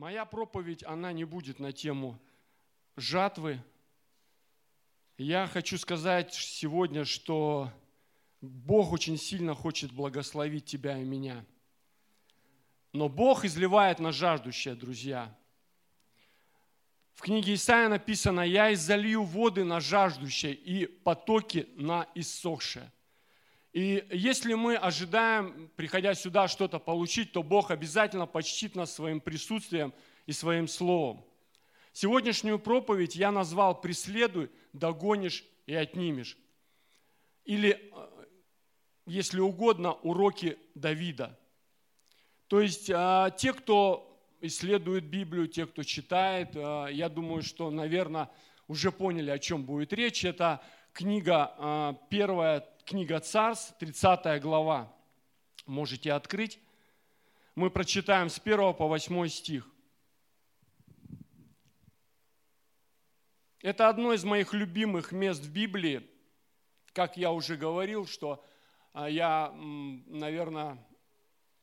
Моя проповедь, она не будет на тему жатвы. Я хочу сказать сегодня, что Бог очень сильно хочет благословить тебя и меня. Но Бог изливает на жаждущее, друзья. В книге Исаия написано, «Я изолью воды на жаждущее и потоки на иссохшее». И если мы ожидаем, приходя сюда, что-то получить, то Бог обязательно почтит нас своим присутствием и своим словом. Сегодняшнюю проповедь я назвал «Преследуй, догонишь и отнимешь». Или, э, если угодно, уроки Давида. То есть а, те, кто исследует Библию, те, кто читает, а, я думаю, что, наверное, уже поняли, о чем будет речь. Это книга, а, первая книга Царств, 30 глава. Можете открыть. Мы прочитаем с 1 по 8 стих. Это одно из моих любимых мест в Библии. Как я уже говорил, что а, я, наверное,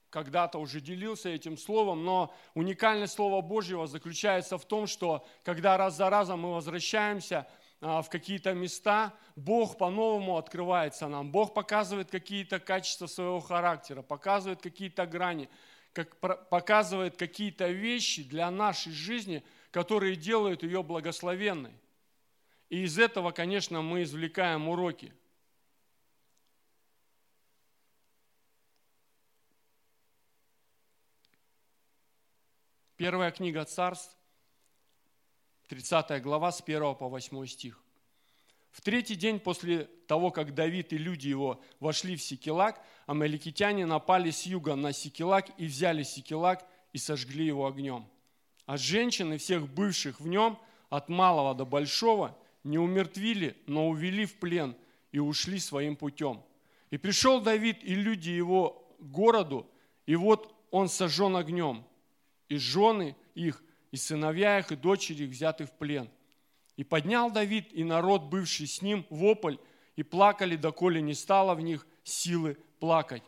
когда-то уже делился этим словом, но уникальность Слова Божьего заключается в том, что когда раз за разом мы возвращаемся в какие-то места, Бог по-новому открывается нам. Бог показывает какие-то качества своего характера, показывает какие-то грани, как, показывает какие-то вещи для нашей жизни, которые делают ее благословенной. И из этого, конечно, мы извлекаем уроки – Первая книга Царств, 30 глава, с 1 по 8 стих. В третий день после того, как Давид и люди его вошли в Сикелак, амаликитяне напали с юга на Сикелак и взяли Сикелак и сожгли его огнем. А женщины всех бывших в нем, от малого до большого, не умертвили, но увели в плен и ушли своим путем. И пришел Давид и люди его к городу, и вот он сожжен огнем – и жены их, и сыновья их, и дочери их взяты в плен. И поднял Давид и народ, бывший с ним, вопль, и плакали, доколе не стало в них силы плакать.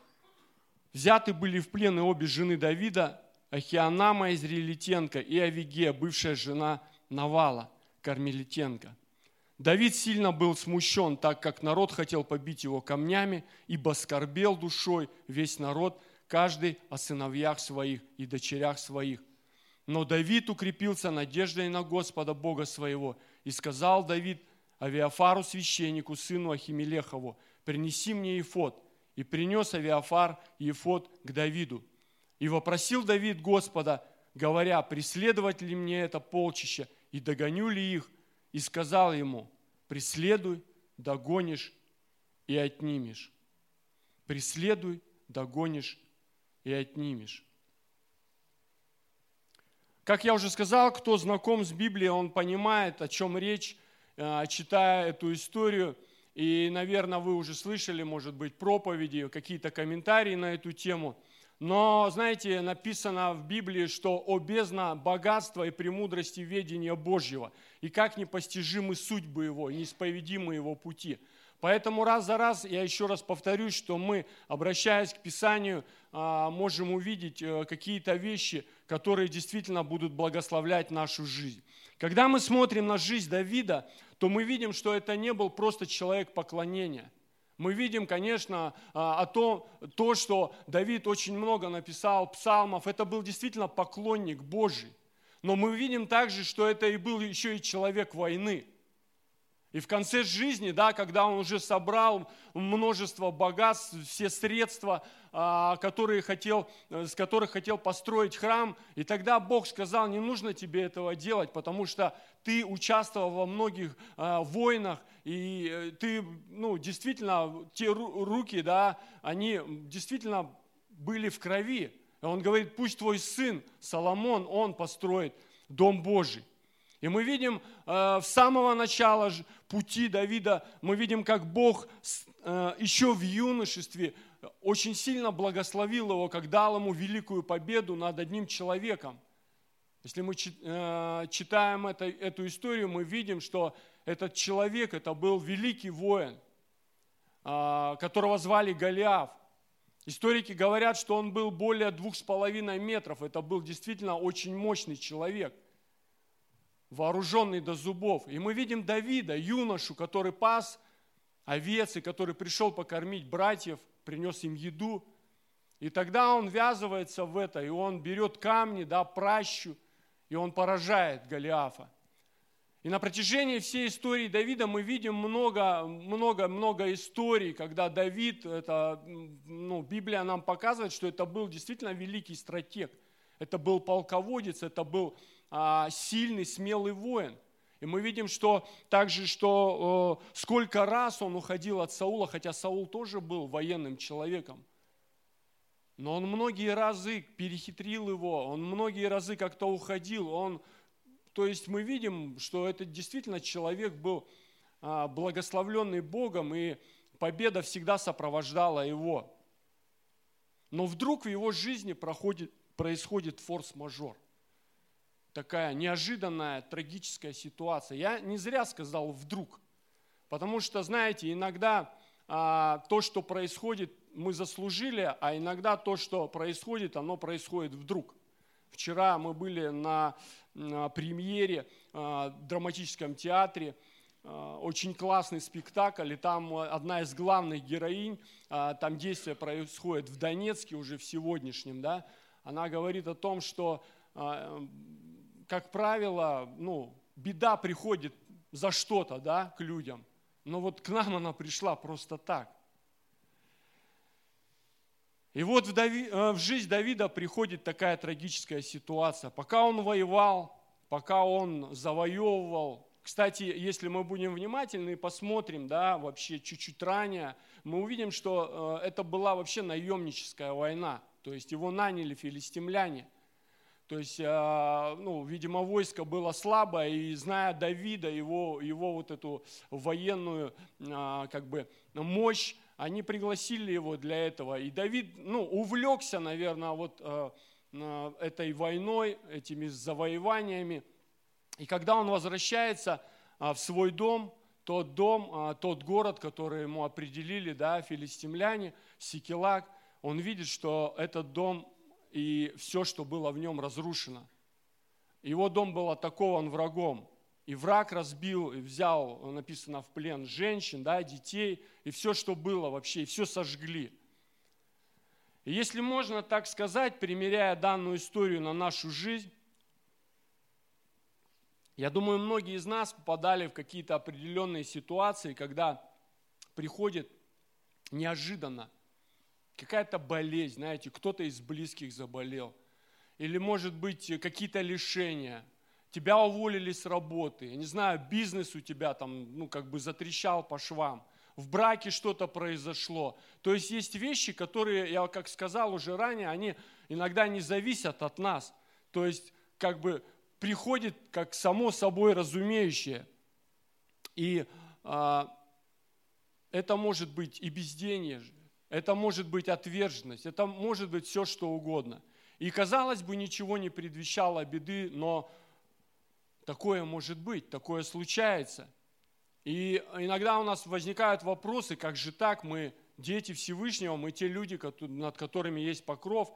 Взяты были в плен и обе жены Давида, Ахианама Израилитенко и Авигея, бывшая жена Навала, Кармелитенко. Давид сильно был смущен, так как народ хотел побить его камнями, ибо скорбел душой весь народ, каждый о сыновьях своих и дочерях своих. Но Давид укрепился надеждой на Господа Бога своего. И сказал Давид Авиафару священнику, сыну Ахимелехову, принеси мне Ефот. И принес Авиафар Ефот к Давиду. И вопросил Давид Господа, говоря, преследовать ли мне это полчище, и догоню ли их? И сказал ему, преследуй, догонишь и отнимешь. Преследуй, догонишь и отнимешь. Как я уже сказал, кто знаком с Библией, он понимает, о чем речь, э, читая эту историю. И, наверное, вы уже слышали, может быть, проповеди, какие-то комментарии на эту тему. Но, знаете, написано в Библии, что «О бездна богатства и премудрости ведения Божьего, и как непостижимы судьбы Его, неисповедимы Его пути». Поэтому раз за раз, я еще раз повторюсь, что мы, обращаясь к Писанию, а, можем увидеть э, какие-то вещи, которые действительно будут благословлять нашу жизнь. Когда мы смотрим на жизнь Давида, то мы видим, что это не был просто человек поклонения. Мы видим, конечно, а, о том, то, что Давид очень много написал псалмов. Это был действительно поклонник Божий. Но мы видим также, что это и был еще и человек войны – и в конце жизни, да, когда он уже собрал множество богатств, все средства, а, которые хотел, с которых хотел построить храм, и тогда Бог сказал, не нужно тебе этого делать, потому что ты участвовал во многих а, войнах, и э, ты, ну, действительно, те руки, да, они действительно были в крови. Он говорит, пусть твой сын Соломон, он построит Дом Божий. И мы видим э, в самого начала пути Давида, мы видим, как Бог э, еще в юношестве очень сильно благословил его, как дал ему великую победу над одним человеком. Если мы э, читаем это, эту историю, мы видим, что этот человек, это был великий воин, которого звали Голиаф. Историки говорят, что он был более двух с половиной метров. Это был действительно очень мощный человек, вооруженный до зубов. И мы видим Давида, юношу, который пас овец, и который пришел покормить братьев, принес им еду. И тогда он ввязывается в это, и он берет камни, да, пращу, и он поражает Голиафа. И на протяжении всей истории Давида мы видим много, много, много историй, когда Давид, это, ну, Библия нам показывает, что это был действительно великий стратег. Это был полководец, это был а, сильный, смелый воин. И мы видим, что также, что сколько раз он уходил от Саула, хотя Саул тоже был военным человеком. Но он многие разы перехитрил его, он многие разы как-то уходил, он то есть мы видим, что это действительно человек был а, благословленный Богом, и победа всегда сопровождала его. Но вдруг в его жизни проходит, происходит форс-мажор. Такая неожиданная, трагическая ситуация. Я не зря сказал «вдруг», потому что, знаете, иногда а, то, что происходит, мы заслужили, а иногда то, что происходит, оно происходит вдруг. Вчера мы были на, на премьере э, драматическом театре. Э, очень классный спектакль, и там одна из главных героинь, э, там действие происходит в Донецке уже в сегодняшнем, да, она говорит о том, что, как правило, ну, беда приходит за что-то, да, к людям. Но вот к нам она пришла просто так. И вот в, Дави, э, в жизнь Давида приходит такая трагическая ситуация. Пока он воевал, пока он завоевывал, кстати, если мы будем внимательны и посмотрим, да, вообще чуть-чуть ранее, мы увидим, что э, это была вообще наемническая война. То есть его наняли филистимляне. То есть, э, ну, видимо, войско было слабое, и зная Давида, его, его вот эту военную как бы мощь, они пригласили его для этого. И Давид, ну, увлекся, наверное, вот э, этой войной, этими завоеваниями. И когда он возвращается в свой дом, тот дом, тот город, который ему определили, да, филистимляне, Сикелак, он видит, что этот дом и все, что было в нем, разрушено. Его дом был атакован врагом. И враг разбил, и взял, написано, в плен женщин, да, детей, и все, что было вообще, и все сожгли. И если можно так сказать, примеряя данную историю на нашу жизнь, я думаю, многие из нас попадали в какие-то определенные ситуации, когда приходит неожиданно какая-то болезнь, знаете, кто-то из близких заболел, или, может быть, какие-то лишения – тебя уволили с работы, я не знаю, бизнес у тебя там, ну, как бы затрещал по швам, в браке что-то произошло. То есть есть вещи, которые, я как сказал уже ранее, они иногда не зависят от нас. То есть как бы приходит как само собой разумеющее. И а, это может быть и безденье, это может быть отверженность, это может быть все, что угодно. И казалось бы, ничего не предвещало беды, но Такое может быть, такое случается. И иногда у нас возникают вопросы, как же так, мы дети Всевышнего, мы те люди, над которыми есть покров,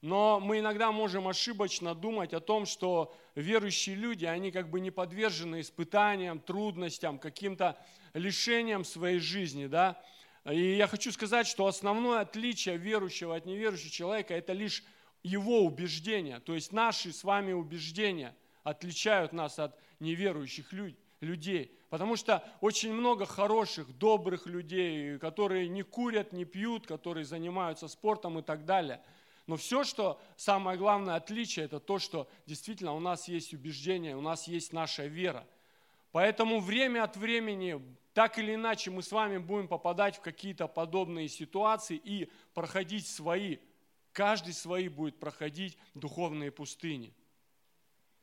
но мы иногда можем ошибочно думать о том, что верующие люди, они как бы не подвержены испытаниям, трудностям, каким-то лишениям своей жизни, да. И я хочу сказать, что основное отличие верующего от неверующего человека – это лишь его убеждения, то есть наши с вами убеждения – отличают нас от неверующих людей. Потому что очень много хороших, добрых людей, которые не курят, не пьют, которые занимаются спортом и так далее. Но все, что самое главное отличие, это то, что действительно у нас есть убеждение, у нас есть наша вера. Поэтому время от времени, так или иначе, мы с вами будем попадать в какие-то подобные ситуации и проходить свои, каждый свои будет проходить духовные пустыни.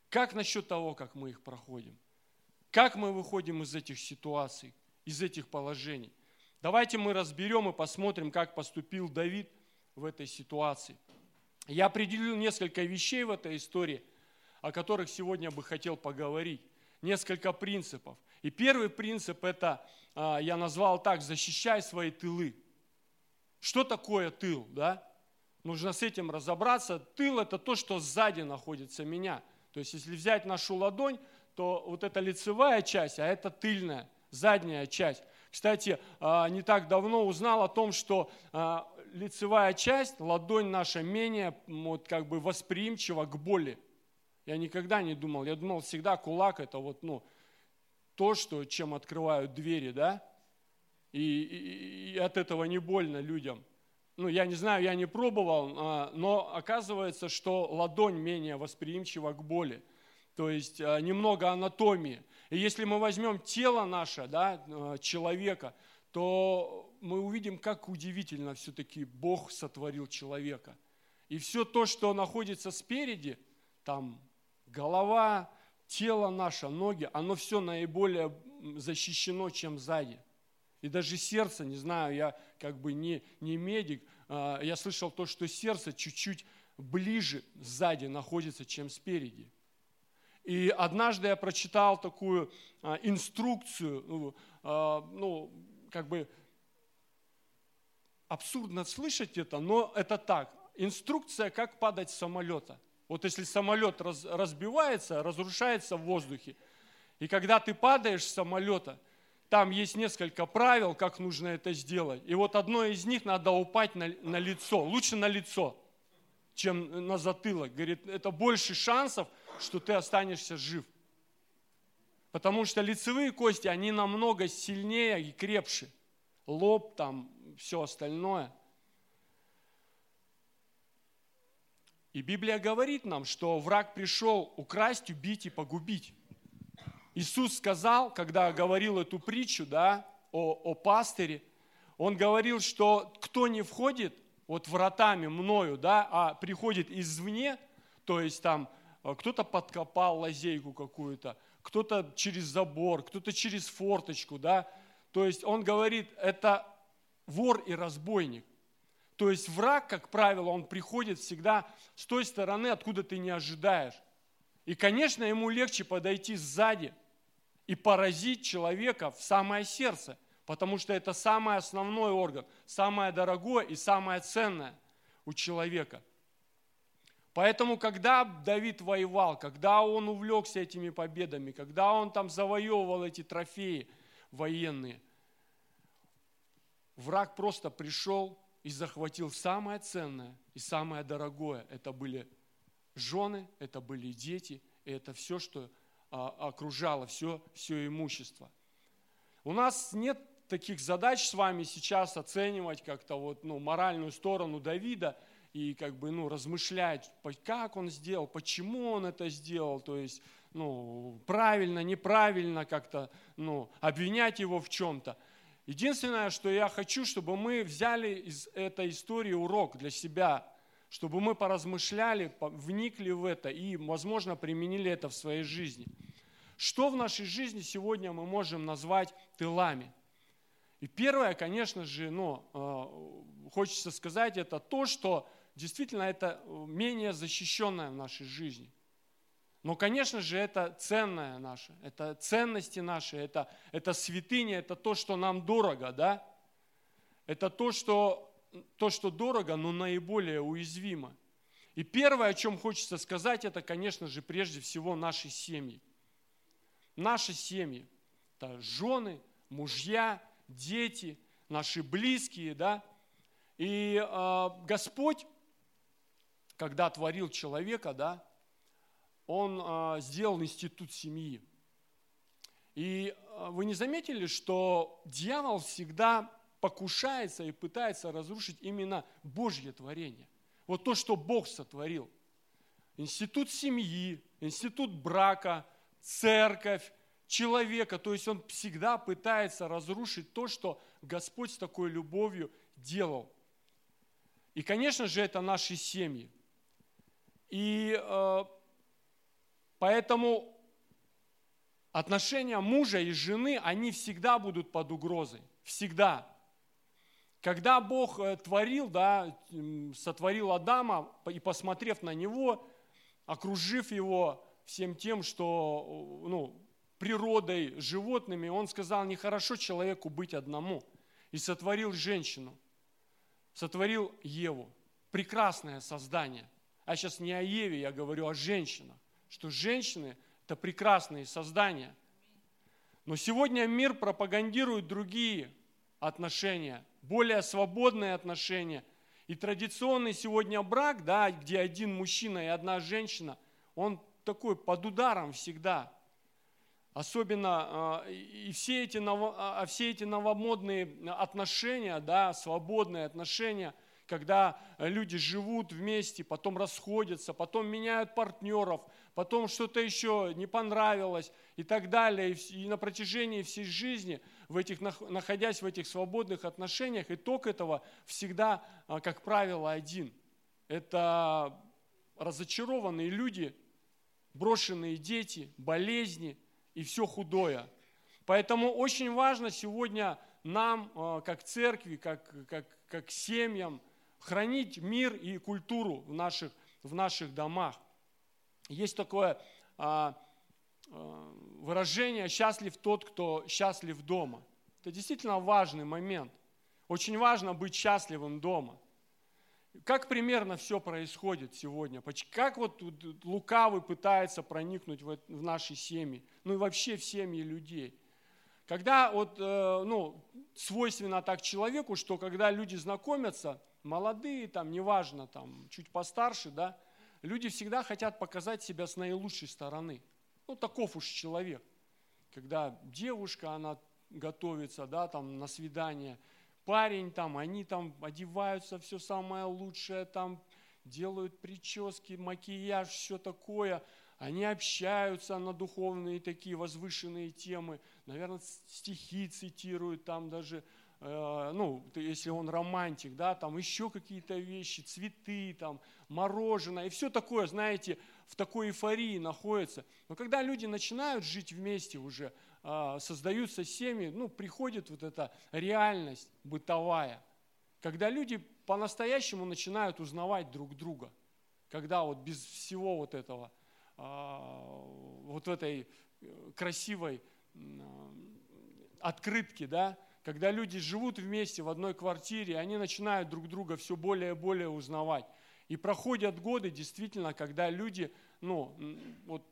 Как насчет того, как мы их проходим? Как мы выходим из этих ситуаций, из этих положений? Давайте мы разберем и посмотрим, как поступил Давид в этой ситуации. Я определил несколько вещей в этой истории, о которых сегодня бы хотел поговорить. Несколько принципов. И первый принцип это, а, я назвал так, защищай свои тылы. Что такое тыл, да? Нужно с этим разобраться. Тыл – это то, что сзади находится меня. То есть, если взять нашу ладонь, то вот эта лицевая часть, а это тыльная, задняя часть. Кстати, а, не так давно узнал о том, что а, лицевая часть, ладонь наша менее вот, как бы восприимчива к боли. Я никогда не думал, я думал всегда кулак это вот, ну, то, что, чем открывают двери, да, и, и, и от этого не больно людям. Ну, я не знаю, я не пробовал, а, но оказывается, что ладонь менее восприимчива к боли. То есть а, немного анатомии. И если мы возьмем тело наше, да, а, человека, то мы увидим, как удивительно все-таки Бог сотворил человека. И все то, что находится спереди, там голова, тело наше, ноги, оно все наиболее защищено, чем сзади. И даже сердце, не знаю, я как бы не, не медик, а, я слышал то, что сердце чуть-чуть ближе сзади находится, чем спереди. И однажды я прочитал такую а, инструкцию, ну, а, ну как бы абсурдно слышать это, но это так. Инструкция, как падать с самолета. Вот если самолет раз, разбивается, разрушается в воздухе, и когда ты падаешь с самолета, там есть несколько правил, как нужно это сделать. И вот одно из них надо упасть на, на лицо. Лучше на лицо, чем на затылок. Говорит, это больше шансов, что ты останешься жив. Потому что лицевые кости, они намного сильнее и крепче. Лоб там, все остальное. И Библия говорит нам, что враг пришел украсть, убить и погубить. Иисус сказал, когда говорил эту притчу да, о, о пастыре, он говорил, что кто не входит вот вратами мною, да, а приходит извне, то есть там э, кто-то подкопал лазейку какую-то, кто-то через забор, кто-то через форточку, да, то есть он говорит, это вор и разбойник. То есть враг, как правило, он приходит всегда с той стороны, откуда ты не ожидаешь. И, конечно, ему легче подойти сзади – и поразить человека в самое сердце, потому что это самый основной орган, самое дорогое и самое ценное у человека. Поэтому, когда Давид воевал, когда он увлекся этими победами, когда он там завоевывал эти трофеи военные, враг просто пришел и захватил самое ценное и самое дорогое. Это были жены, это были дети, и это все, что а, окружало все, все имущество. У нас нет таких задач с вами сейчас оценивать как-то вот, ну, моральную сторону Давида и как бы, ну, размышлять, как он сделал, почему он это сделал, то есть, ну, правильно, неправильно как-то, ну, обвинять его в чем-то. Единственное, что я хочу, чтобы мы взяли из этой истории урок для себя, чтобы мы поразмышляли, вникли в это и, возможно, применили это в своей жизни. Что в нашей жизни сегодня мы можем назвать тылами? И первое, конечно же, ну, э, хочется сказать, это то, что действительно это менее защищенное в нашей жизни. Но, конечно же, это ценное наше, это ценности наши, это, это святыня, это то, что нам дорого, да? Это то, что то, что дорого, но наиболее уязвимо. И первое, о чем хочется сказать, это, конечно же, прежде всего наши семьи. Наши семьи. Это жены, мужья, дети, наши близкие, да. И э, Господь, когда творил человека, да, Он э, сделал институт семьи. И э, вы не заметили, что дьявол всегда покушается и пытается разрушить именно Божье творение. Вот то, что Бог сотворил. Институт семьи, институт брака, церковь, человека. То есть он всегда пытается разрушить то, что Господь с такой любовью делал. И, конечно же, это наши семьи. И э, поэтому отношения мужа и жены, они всегда будут под угрозой. Всегда. Когда Бог э, творил, да, сотворил Адама, и посмотрев на него, окружив его всем тем, что, ну, природой, животными, он сказал, нехорошо человеку быть одному. И сотворил женщину. сотворил Еву. Прекрасное создание. А сейчас не о Еве, я говорю о женщинах. Что женщины – это прекрасные создания. Но сегодня мир пропагандирует другие отношения, более свободные отношения. И традиционный сегодня брак, да, где один мужчина и одна женщина, он такой под ударом всегда – Особенно а, и все эти, а, а все эти новомодные отношения, да, свободные отношения, когда люди живут вместе, потом расходятся, потом меняют партнеров, потом что-то еще не понравилось и так далее. И на протяжении всей жизни, в этих, находясь в этих свободных отношениях, итог этого всегда, как правило, один. Это разочарованные люди, брошенные дети, болезни – и все худое. Поэтому очень важно сегодня нам, э, как церкви, как, как, как семьям, хранить мир и культуру в наших, в наших домах. Есть такое а, а, выражение «счастлив тот, кто счастлив дома». Это действительно важный момент. Очень важно быть счастливым дома – как примерно все происходит сегодня? Как вот лукавый пытается проникнуть в наши семьи, ну и вообще в семьи людей? Когда вот, э, ну, свойственно так человеку, что когда люди знакомятся, молодые, там, неважно, там, чуть постарше, да, люди всегда хотят показать себя с наилучшей стороны. Ну, таков уж человек. Когда девушка, она готовится, да, там, на свидание – парень там, они там одеваются все самое лучшее, там делают прически, макияж, все такое. Они общаются на духовные такие возвышенные темы, наверное, стихи цитируют там даже, ну, если он романтик, да, там еще какие-то вещи, цветы, там, мороженое, и все такое, знаете, в такой эйфории находится. Но когда люди начинают жить вместе уже, а, создаются семьи, ну, приходит вот эта реальность бытовая, когда люди по-настоящему начинают узнавать друг друга, когда вот без всего вот этого, а, вот этой э, красивой открытки, да, когда люди живут вместе в одной квартире, они начинают друг друга все более и более узнавать. И проходят годы, действительно, когда люди, ну, вот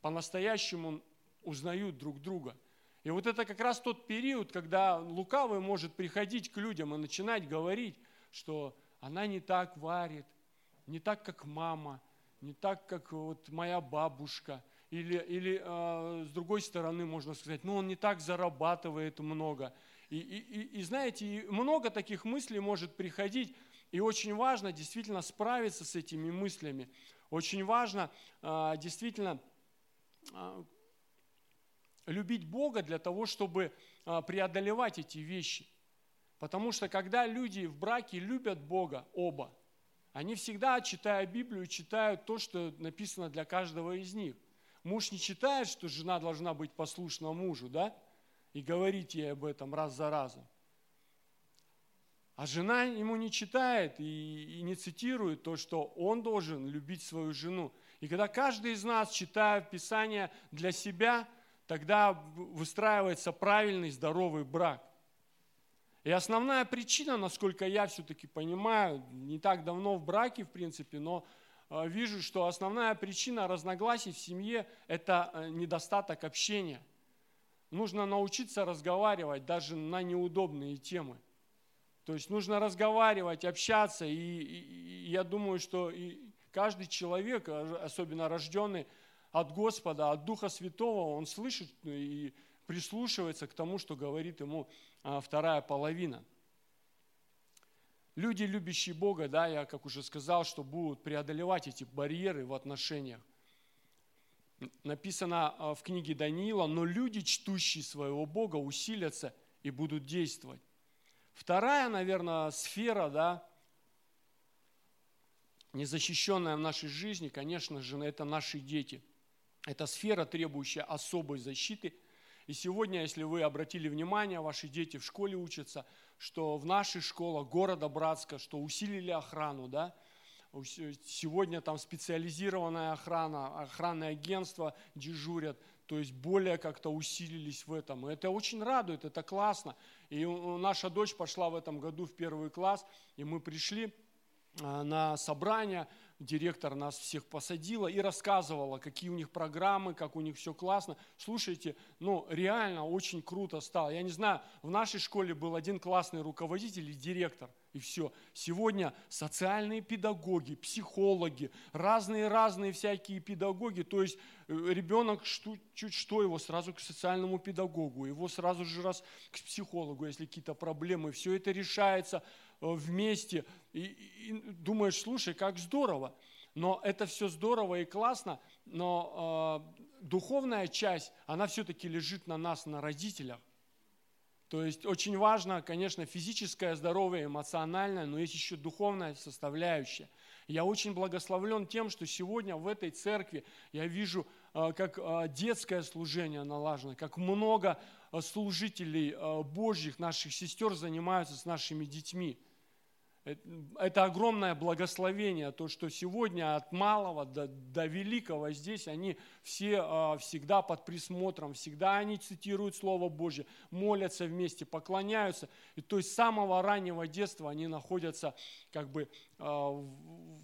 по-настоящему узнают друг друга. И вот это как раз тот период, когда лукавый может приходить к людям и начинать говорить, что она не так варит, не так, как мама, не так, как вот моя бабушка. Или, или э, с другой стороны можно сказать, ну он не так зарабатывает много. И, и, и знаете, много таких мыслей может приходить, и очень важно действительно справиться с этими мыслями. Очень важно э, действительно э, любить Бога для того, чтобы а, преодолевать эти вещи. Потому что когда люди в браке любят Бога, оба, они всегда, читая Библию, читают то, что написано для каждого из них. Муж не читает, что жена должна быть послушна мужу, да? И говорить ей об этом раз за разом. А жена ему не читает и, и не цитирует то, что он должен любить свою жену. И когда каждый из нас, читая Писание для себя, тогда выстраивается правильный, здоровый брак. И основная причина, насколько я все-таки понимаю, не так давно в браке, в принципе, но вижу, что основная причина разногласий в семье – это э, недостаток общения. Нужно научиться разговаривать даже на неудобные темы. То есть нужно разговаривать, общаться, и, и, и я думаю, что и каждый человек, особенно рожденный от Господа, от Духа Святого, он слышит и прислушивается к тому, что говорит ему вторая половина. Люди, любящие Бога, да, я как уже сказал, что будут преодолевать эти барьеры в отношениях. Написано а, в книге Даниила, но люди, чтущие своего Бога, усилятся и будут действовать. Вторая, наверное, сфера, да, незащищенная в нашей жизни, конечно же, это наши дети – это сфера, требующая особой защиты. И сегодня, если вы обратили внимание, ваши дети в школе учатся, что в наших школах города Братска, что усилили охрану, да, Сегодня там специализированная охрана, охранное агентство дежурят, то есть более как-то усилились в этом. И это очень радует, это классно. И наша дочь пошла в этом году в первый класс, и мы пришли а, на собрание, директор нас всех посадила и рассказывала, какие у них программы, как у них все классно. Слушайте, ну реально очень круто стало. Я не знаю, в нашей школе был один классный руководитель и директор, и все. Сегодня социальные педагоги, психологи, разные-разные всякие педагоги. То есть э, ребенок чуть что, его сразу к социальному педагогу, его сразу же раз к психологу, если какие-то проблемы. Все это решается вместе, и, и думаешь, слушай, как здорово. Но это все здорово и классно, но э, духовная часть, она все-таки лежит на нас, на родителях. То есть очень важно, конечно, физическое здоровье, эмоциональное, но есть еще духовная составляющая. Я очень благословлен тем, что сегодня в этой церкви я вижу, э, как э, детское служение налажено, как много служителей Божьих, наших сестер занимаются с нашими детьми. Это огромное благословение, то, что сегодня от малого до, до великого здесь они все э, всегда под присмотром, всегда они цитируют Слово Божье, молятся вместе, поклоняются. И то есть с самого раннего детства они находятся как бы э, в,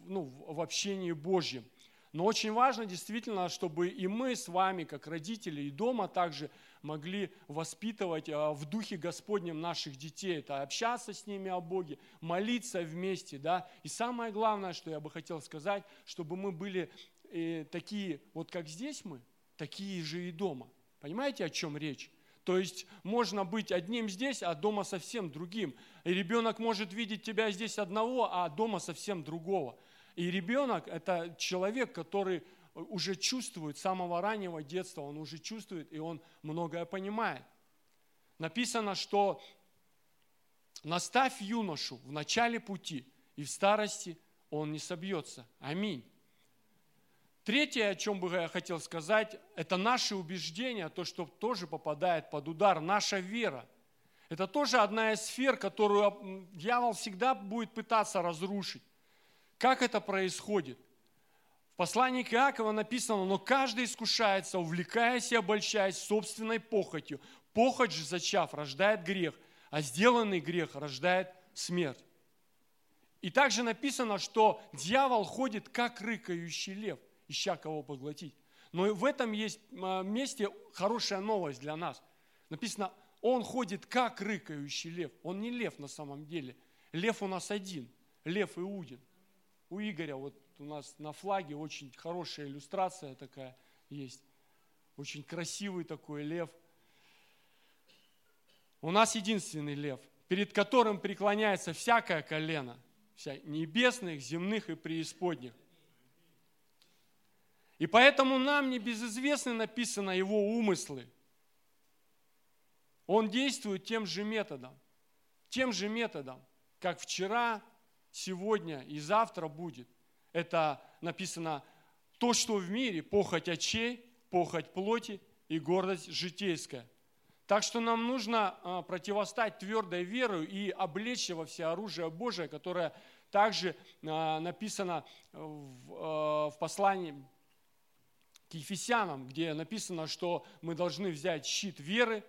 ну, в общении Божьем. Но очень важно действительно, чтобы и мы с вами, как родители, и дома также могли воспитывать а, в Духе Господнем наших детей. Это общаться с ними о Боге, молиться вместе. Да? И самое главное, что я бы хотел сказать, чтобы мы были э, такие, вот как здесь мы, такие же и дома. Понимаете, о чем речь? То есть можно быть одним здесь, а дома совсем другим. И ребенок может видеть тебя здесь одного, а дома совсем другого. И ребенок – это человек, который уже чувствует с самого раннего детства, он уже чувствует, и он многое понимает. Написано, что наставь юношу в начале пути, и в старости он не собьется. Аминь. Третье, о чем бы я хотел сказать, это наши убеждения, то, что тоже попадает под удар, наша вера. Это тоже одна из сфер, которую дьявол всегда будет пытаться разрушить. Как это происходит? Послании к Иакова написано, но каждый искушается, увлекаясь и обольщаясь собственной похотью. Похоть же, зачав, рождает грех, а сделанный грех рождает смерть. И также написано, что дьявол ходит, как рыкающий лев, ища кого поглотить. Но в этом есть а, месте хорошая новость для нас. Написано, он ходит, как рыкающий лев. Он не лев на самом деле. Лев у нас один, лев Иудин. У Игоря вот у нас на флаге очень хорошая иллюстрация такая есть. Очень красивый такой лев. У нас единственный лев, перед которым преклоняется всякое колено, вся небесных, земных и преисподних. И поэтому нам не безызвестны написано его умыслы. Он действует тем же методом, тем же методом, как вчера, сегодня и завтра будет – это написано то, что в мире, похоть очей, похоть плоти и гордость житейская. Так что нам нужно а, противостать твердой верой и облечься во все оружие Божие, которое также а, написано в, а, в послании к Ефесянам, где написано, что мы должны взять щит веры,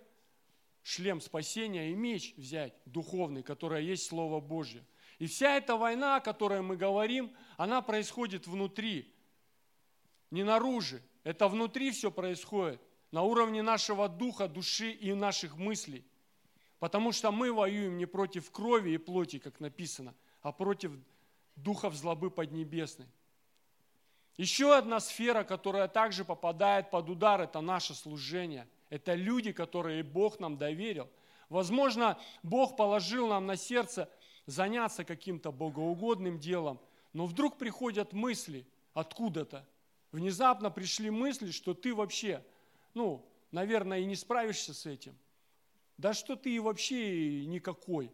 шлем спасения и меч взять духовный, который есть Слово Божье. И вся эта война, о которой мы говорим, она происходит внутри, не наружу. Это внутри все происходит, на уровне нашего духа, души и наших мыслей. Потому что мы воюем не против крови и плоти, как написано, а против духов злобы поднебесной. Еще одна сфера, которая также попадает под удар, это наше служение. Это люди, которые Бог нам доверил. Возможно, Бог положил нам на сердце – заняться каким-то богоугодным делом, но вдруг приходят мысли откуда-то. Внезапно пришли мысли, что ты вообще, ну, наверное, и не справишься с этим. Да что ты вообще никакой.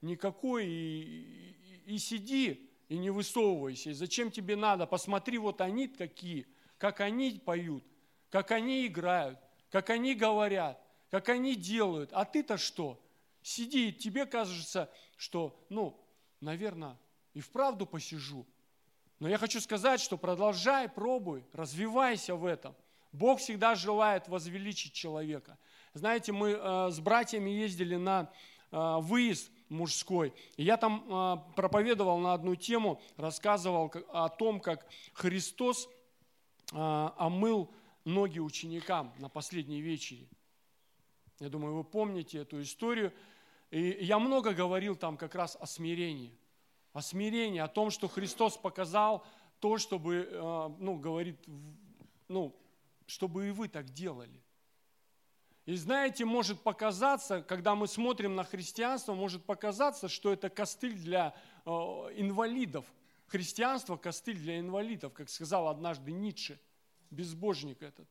Никакой и, и, и сиди, и не высовывайся. И зачем тебе надо? Посмотри, вот они какие, как они поют, как они играют, как они говорят, как они делают. А ты-то что? Сиди, тебе кажется, что, ну, наверное, и вправду посижу. Но я хочу сказать, что продолжай, пробуй, развивайся в этом. Бог всегда желает возвеличить человека. Знаете, мы э, с братьями ездили на э, выезд мужской, и я там э, проповедовал на одну тему, рассказывал о том, как Христос омыл ноги ученикам на последней вечере. Я думаю, вы помните эту историю. И я много говорил там как раз о смирении – о смирении, о том, что Христос показал то, чтобы, э, ну, говорит, ну, чтобы и вы так делали. И знаете, может показаться, когда мы смотрим на христианство, может показаться, что это костыль для э, инвалидов. Христианство – костыль для инвалидов, как сказал однажды Ницше, безбожник этот.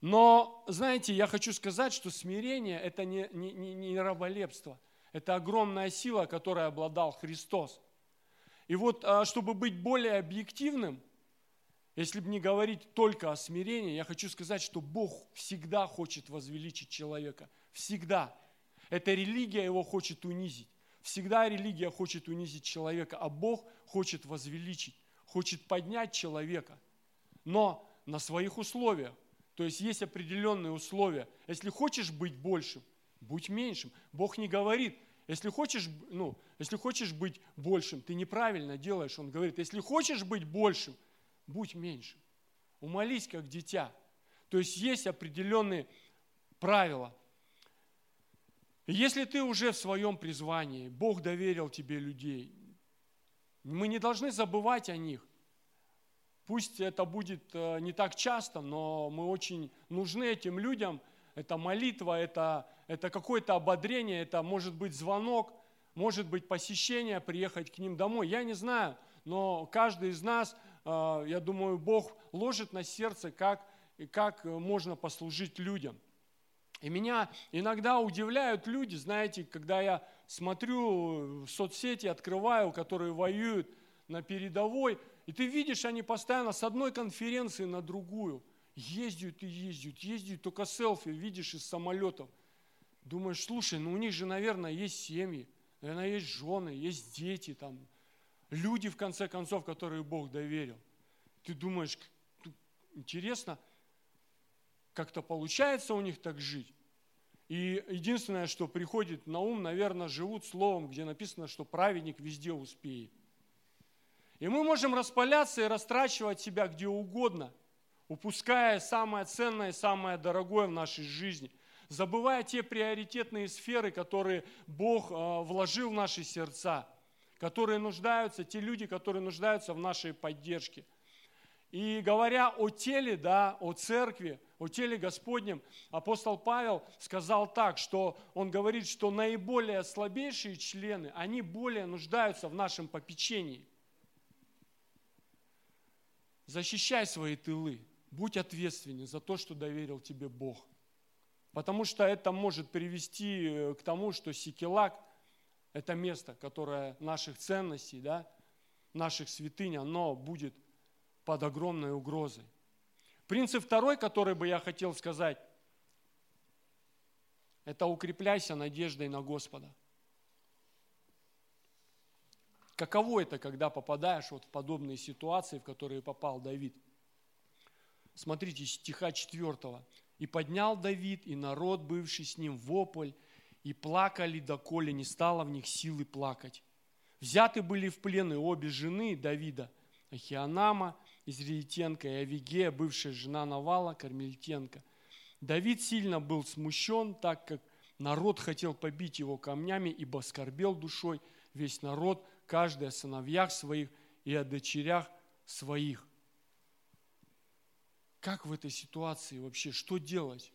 Но, знаете, я хочу сказать, что смирение – это не, не, не, не раболепство – это огромная сила, которой обладал Христос. И вот, а, чтобы быть более объективным, если бы не говорить только о смирении, я хочу сказать, что Бог всегда хочет возвеличить человека. Всегда. Эта религия его хочет унизить. Всегда религия хочет унизить человека, а Бог хочет возвеличить, хочет поднять человека. Но на своих условиях. То есть есть определенные условия. Если хочешь быть большим, будь меньшим. Бог не говорит, если хочешь, ну, если хочешь быть большим, ты неправильно делаешь. Он говорит, если хочешь быть большим, будь меньшим. Умолись, как дитя. То есть есть определенные правила. Если ты уже в своем призвании, Бог доверил тебе людей, мы не должны забывать о них. Пусть это будет э, не так часто, но мы очень нужны этим людям. Это молитва, это это какое-то ободрение, это может быть звонок, может быть посещение, приехать к ним домой. Я не знаю, но каждый из нас, э, я думаю, Бог ложит на сердце, как, как можно послужить людям. И меня иногда удивляют люди, знаете, когда я смотрю в соцсети, открываю, которые воюют на передовой, и ты видишь, они постоянно с одной конференции на другую ездят и ездят, ездят, только селфи видишь из самолетов. Думаешь, слушай, ну у них же, наверное, есть семьи, наверное, есть жены, есть дети, там, люди, в конце концов, которые Бог доверил. Ты думаешь, интересно, как-то получается у них так жить? И единственное, что приходит на ум, наверное, живут словом, где написано, что праведник везде успеет. И мы можем распаляться и растрачивать себя где угодно, упуская самое ценное и самое дорогое в нашей жизни – забывая те приоритетные сферы, которые Бог а, вложил в наши сердца, которые нуждаются, те люди, которые нуждаются в нашей поддержке. И говоря о теле, да, о церкви, о теле Господнем, апостол Павел сказал так, что он говорит, что наиболее слабейшие члены, они более нуждаются в нашем попечении. Защищай свои тылы, будь ответственен за то, что доверил тебе Бог. Потому что это может привести э, к тому, что Сикелак – это место, которое наших ценностей, да, наших святынь, оно будет под огромной угрозой. Принцип второй, который бы я хотел сказать, это укрепляйся надеждой на Господа. Каково это, когда попадаешь вот в подобные ситуации, в которые попал Давид? Смотрите, стиха 4. И поднял Давид, и народ, бывший с ним, вопль, и плакали, доколе не стало в них силы плакать. Взяты были в плен и обе жены Давида, Ахианама, Израильтенко и Авигея, бывшая жена Навала, Кармельтенко. Давид сильно был смущен, так как народ хотел побить его камнями, ибо скорбел душой весь народ, каждый о сыновьях своих и о дочерях своих. Как в этой ситуации вообще, что делать?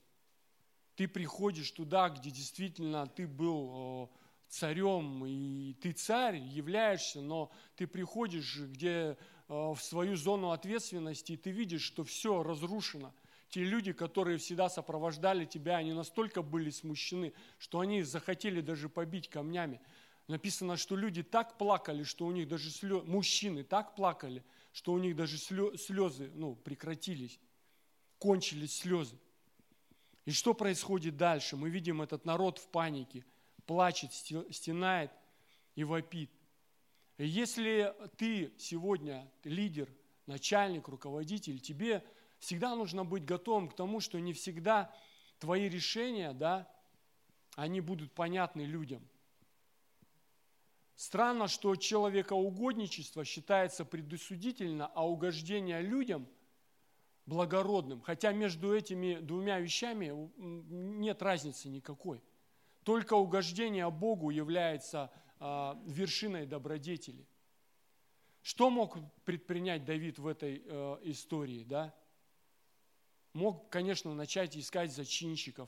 Ты приходишь туда, где действительно ты был царем, и ты царь, являешься, но ты приходишь, где в свою зону ответственности, и ты видишь, что все разрушено. Те люди, которые всегда сопровождали тебя, они настолько были смущены, что они захотели даже побить камнями. Написано, что люди так плакали, что у них даже слезы, мужчины так плакали, что у них даже слезы ну, прекратились кончились слезы. И что происходит дальше? Мы видим этот народ в панике, плачет, стенает и вопит. И если ты сегодня лидер, начальник, руководитель, тебе всегда нужно быть готовым к тому, что не всегда твои решения, да, они будут понятны людям. Странно, что человекоугодничество считается предосудительно, а угождение людям благородным. Хотя между этими двумя вещами нет разницы никакой. Только угождение Богу является а, вершиной добродетели. Что мог предпринять Давид в этой э, истории? Да? Мог, конечно, начать искать зачинщиков,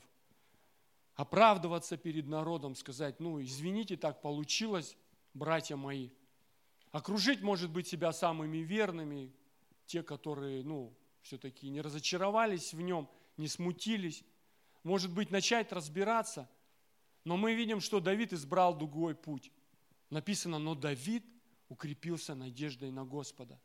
оправдываться перед народом, сказать, ну, извините, так получилось, братья мои. Окружить, может быть, себя самыми верными, те, которые, ну, все-таки не разочаровались в нем, не смутились. Может быть, начать разбираться. Но мы видим, что Давид избрал другой путь. Написано, но Давид укрепился надеждой на Господа.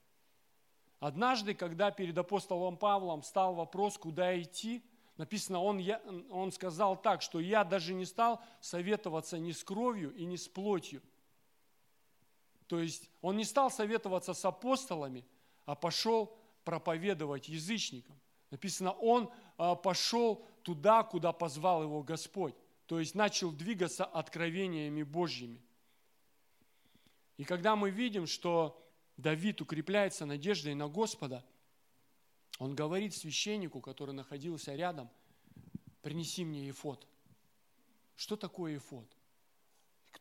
Однажды, когда перед апостолом Павлом стал вопрос, куда идти, написано, он, я, он сказал так, что я даже не стал советоваться ни с кровью и ни с плотью, то есть он не стал советоваться с апостолами, а пошел проповедовать язычникам. Написано, он а, пошел туда, куда позвал его Господь. То есть начал двигаться откровениями Божьими. И когда мы видим, что Давид укрепляется надеждой на Господа, он говорит священнику, который находился рядом, принеси мне ефот. Что такое ефот?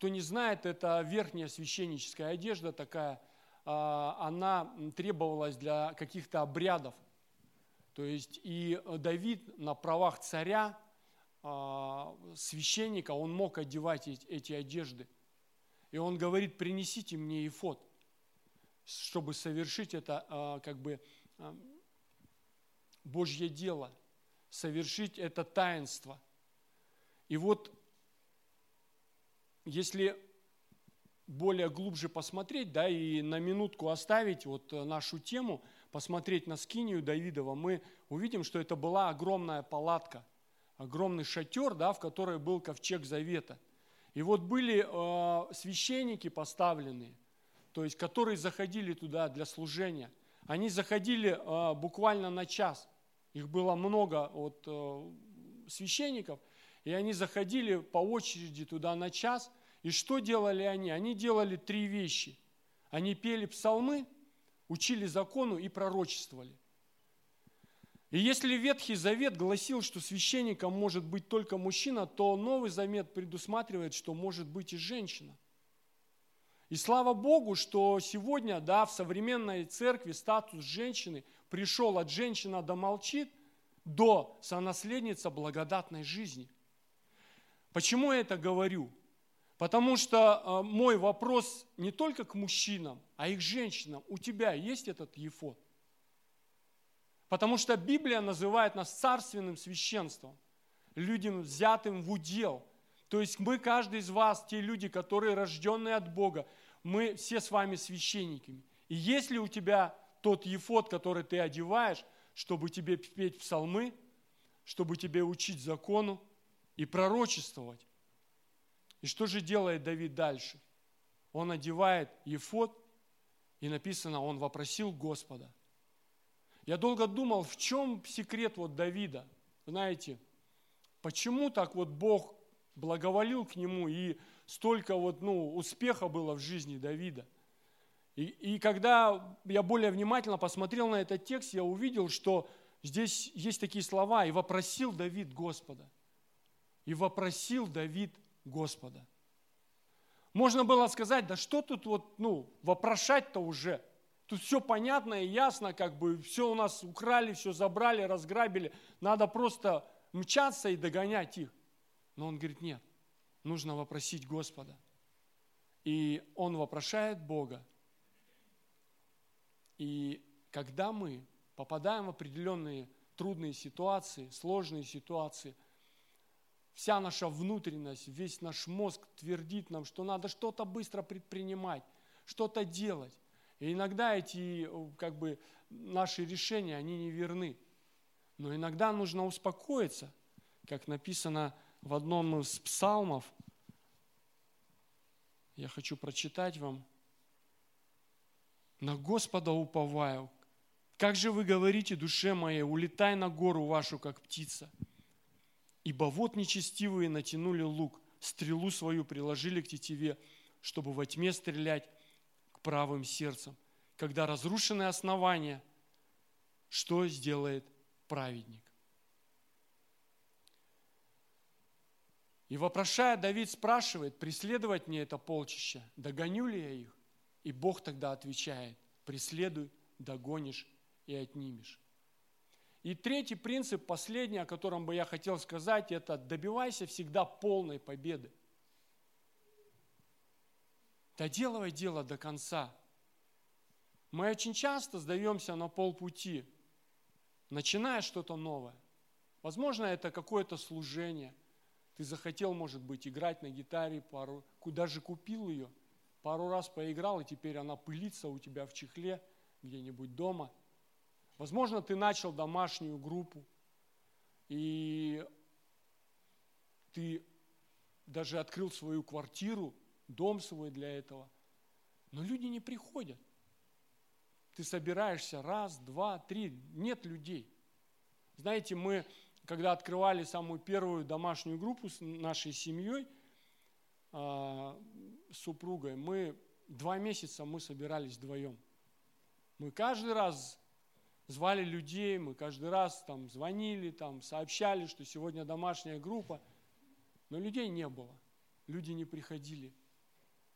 Кто не знает, это верхняя священническая одежда такая, а, она требовалась для каких-то обрядов. То есть и Давид на правах царя, а, священника, он мог одевать эти одежды. И он говорит, принесите мне ефот, чтобы совершить это а, как бы Божье дело, совершить это таинство. И вот если более глубже посмотреть, да, и на минутку оставить вот э, нашу тему, посмотреть на скинию Давидова, мы увидим, что это была огромная палатка, огромный шатер, да, в которой был ковчег завета. И вот были э, священники поставленные, то есть которые заходили туда для служения. Они заходили э, буквально на час. Их было много вот, э, священников – и они заходили по очереди туда на час. И что делали они? Они делали три вещи. Они пели псалмы, учили закону и пророчествовали. И если Ветхий Завет гласил, что священником может быть только мужчина, то Новый Завет предусматривает, что может быть и женщина. И слава Богу, что сегодня да, в современной церкви статус женщины пришел от женщина до молчит до сонаследница благодатной жизни – Почему я это говорю? Потому что э, мой вопрос не только к мужчинам, а и к женщинам. У тебя есть этот ефот? Потому что Библия называет нас царственным священством, людям, взятым в удел. То есть мы, каждый из вас, те люди, которые рожденные от Бога, мы все с вами священниками. И если у тебя тот ефот, который ты одеваешь, чтобы тебе петь псалмы, чтобы тебе учить закону, и пророчествовать. И что же делает Давид дальше? Он одевает ефот, и написано, он вопросил Господа. Я долго думал, в чем секрет вот Давида. Знаете, почему так вот Бог благоволил к нему, и столько вот, ну, успеха было в жизни Давида. И, и когда я более внимательно посмотрел на этот текст, я увидел, что здесь есть такие слова, и вопросил Давид Господа – и вопросил Давид Господа. Можно было сказать, да что тут вот, ну, вопрошать-то уже? Тут все понятно и ясно, как бы все у нас украли, все забрали, разграбили. Надо просто мчаться и догонять их. Но он говорит, нет, нужно вопросить Господа. И он вопрошает Бога. И когда мы попадаем в определенные трудные ситуации, сложные ситуации – Вся наша внутренность, весь наш мозг твердит нам, что надо что-то быстро предпринимать, что-то делать. И иногда эти как бы, наши решения, они не верны. Но иногда нужно успокоиться, как написано в одном из псалмов. Я хочу прочитать вам на Господа уповаю. Как же вы говорите, душе моей, улетай на гору вашу, как птица. Ибо вот нечестивые натянули лук, стрелу свою приложили к тетиве, чтобы во тьме стрелять к правым сердцам. Когда разрушены основания, что сделает праведник? И вопрошая, Давид спрашивает, преследовать мне это полчище, догоню ли я их? И Бог тогда отвечает, преследуй, догонишь и отнимешь. И третий принцип, последний, о котором бы я хотел сказать, это добивайся всегда полной победы. Доделывай дело до конца. Мы очень часто сдаемся на полпути, начиная что-то новое. Возможно, это какое-то служение. Ты захотел, может быть, играть на гитаре, пару, куда же купил ее, пару раз поиграл, и теперь она пылится у тебя в чехле где-нибудь дома – Возможно, ты начал домашнюю группу, и ты даже открыл свою квартиру, дом свой для этого, но люди не приходят. Ты собираешься раз, два, три, нет людей. Знаете, мы, когда открывали самую первую домашнюю группу с нашей семьей, а, с супругой, мы два месяца мы собирались вдвоем. Мы каждый раз звали людей, мы каждый раз там звонили, там сообщали, что сегодня домашняя группа, но людей не было, люди не приходили.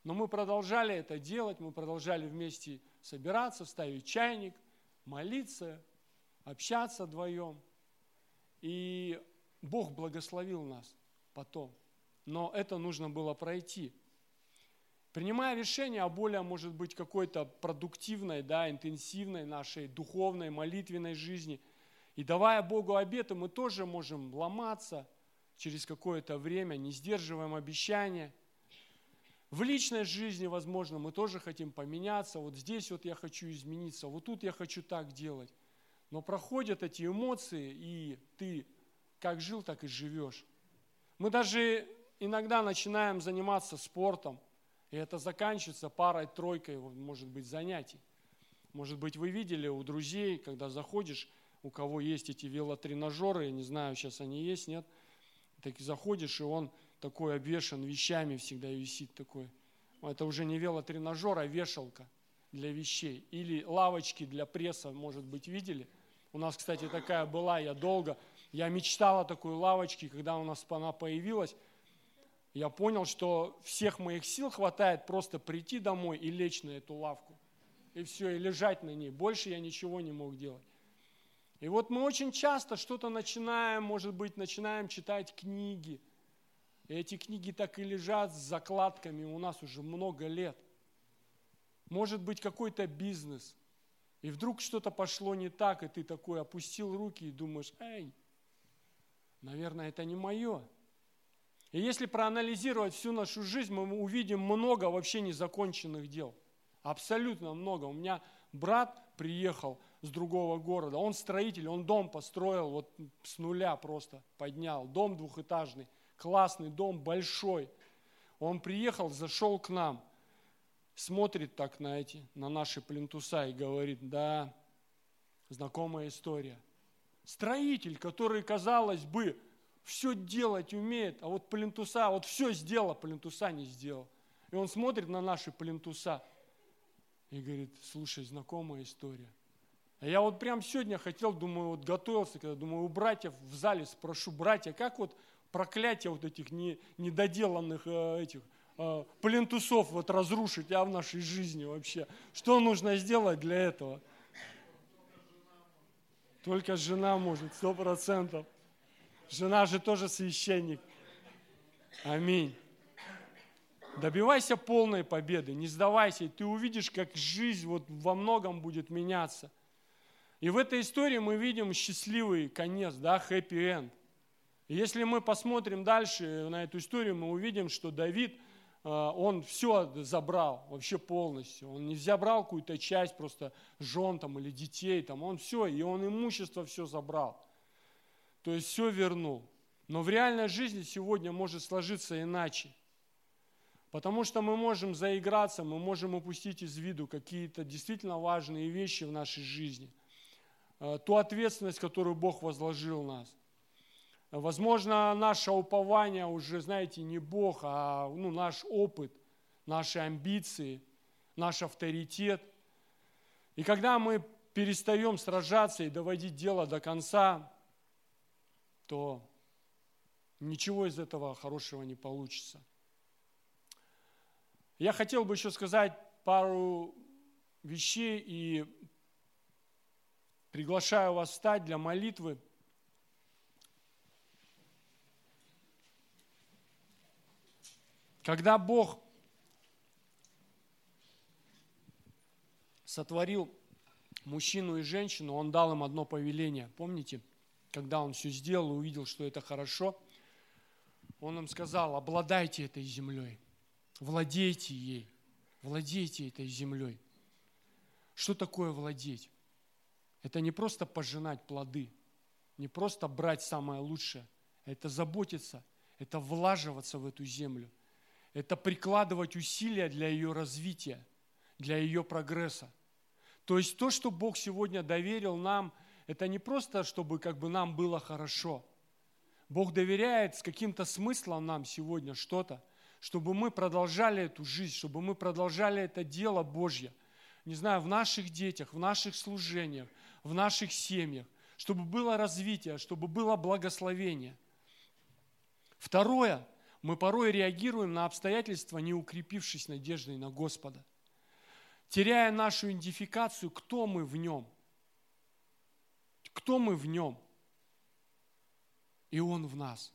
Но мы продолжали это делать, мы продолжали вместе собираться, ставить чайник, молиться, общаться вдвоем. И Бог благословил нас потом. Но это нужно было пройти – Принимая решение о более, может быть, какой-то продуктивной, да, интенсивной нашей духовной, молитвенной жизни, и давая Богу обеты, мы тоже можем ломаться через какое-то время, не сдерживаем обещания. В личной жизни, возможно, мы тоже хотим поменяться. Вот здесь вот я хочу измениться, вот тут я хочу так делать. Но проходят эти эмоции, и ты как жил, так и живешь. Мы даже иногда начинаем заниматься спортом, и это заканчивается парой-тройкой, может быть, занятий. Может быть, вы видели у друзей, когда заходишь, у кого есть эти велотренажеры, я не знаю, сейчас они есть, нет, так заходишь, и он такой обвешан вещами всегда висит такой. Это уже не велотренажер, а вешалка для вещей. Или лавочки для пресса, может быть, видели? У нас, кстати, такая была, я долго, я мечтал о такой лавочке, когда у нас она появилась, я понял, что всех моих сил хватает просто прийти домой и лечь на эту лавку. И все, и лежать на ней. Больше я ничего не мог делать. И вот мы очень часто что-то начинаем, может быть, начинаем читать книги. И эти книги так и лежат с закладками у нас уже много лет. Может быть, какой-то бизнес. И вдруг что-то пошло не так, и ты такой опустил руки и думаешь, эй, наверное, это не мое. И если проанализировать всю нашу жизнь, мы увидим много вообще незаконченных дел. Абсолютно много. У меня брат приехал с другого города, он строитель, он дом построил вот с нуля просто поднял. Дом двухэтажный, классный дом, большой. Он приехал, зашел к нам, смотрит так на эти, на наши плинтуса и говорит, да, знакомая история. Строитель, который, казалось бы, все делать умеет, а вот плинтуса, вот все сделал, а плинтуса не сделал. И он смотрит на наши плинтуса и говорит, слушай, знакомая история. А я вот прям сегодня хотел, думаю, вот готовился, когда думаю, у братьев в зале спрошу, братья, как вот проклятие вот этих не, недоделанных э, этих э, плинтусов вот разрушить, а в нашей жизни вообще? Что нужно сделать для этого? Только жена может, сто процентов. Жена же тоже священник. Аминь. Добивайся полной победы, не сдавайся, и ты увидишь, как жизнь вот во многом будет меняться. И в этой истории мы видим счастливый конец, да. И если мы посмотрим дальше на эту историю, мы увидим, что Давид, э, он все забрал, вообще полностью. Он не забрал какую-то часть просто жен там или детей, там, он все, и он имущество все забрал то есть все вернул. Но в реальной жизни сегодня может сложиться иначе. Потому что мы можем заиграться, мы можем упустить из виду какие-то действительно важные вещи в нашей жизни. Э, ту ответственность, которую Бог возложил в нас. Возможно, наше упование уже, знаете, не Бог, а ну, наш опыт, наши амбиции, наш авторитет. И когда мы перестаем сражаться и доводить дело до конца, то ничего из этого хорошего не получится. Я хотел бы еще сказать пару вещей и приглашаю вас встать для молитвы. Когда Бог сотворил мужчину и женщину, Он дал им одно повеление. Помните, когда Он все сделал и увидел, что это хорошо, Он им сказал, обладайте этой землей, владейте ей, владейте этой землей. Что такое владеть? Это не просто пожинать плоды, не просто брать самое лучшее, это заботиться, это влаживаться в эту землю – это прикладывать усилия для ее развития, для ее прогресса. То есть то, что Бог сегодня доверил нам, это не просто, чтобы как бы нам было хорошо. Бог доверяет с каким-то смыслом нам сегодня что-то, чтобы мы продолжали эту жизнь, чтобы мы продолжали это дело Божье. Не знаю, в наших детях, в наших служениях, в наших семьях, чтобы было развитие, чтобы было благословение. Второе, мы порой реагируем на обстоятельства, не укрепившись надеждой на Господа, теряя нашу идентификацию, кто мы в нем. Кто мы в нем? И Он в нас.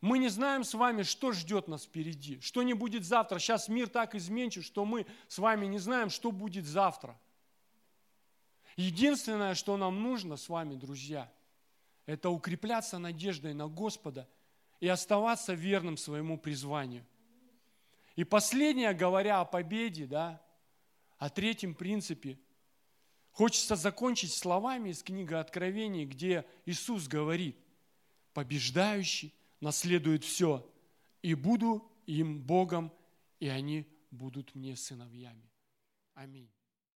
Мы не знаем с вами, что ждет нас впереди, что не будет завтра. Сейчас мир так изменчив, что мы с вами не знаем, что будет завтра. Единственное, что нам нужно с вами, друзья, это укрепляться надеждой на Господа – и оставаться верным своему призванию. И последнее, говоря о победе, да, о третьем принципе, хочется закончить словами из книги Откровений, где Иисус говорит, побеждающий наследует все, и буду им Богом, и они будут мне сыновьями. Аминь.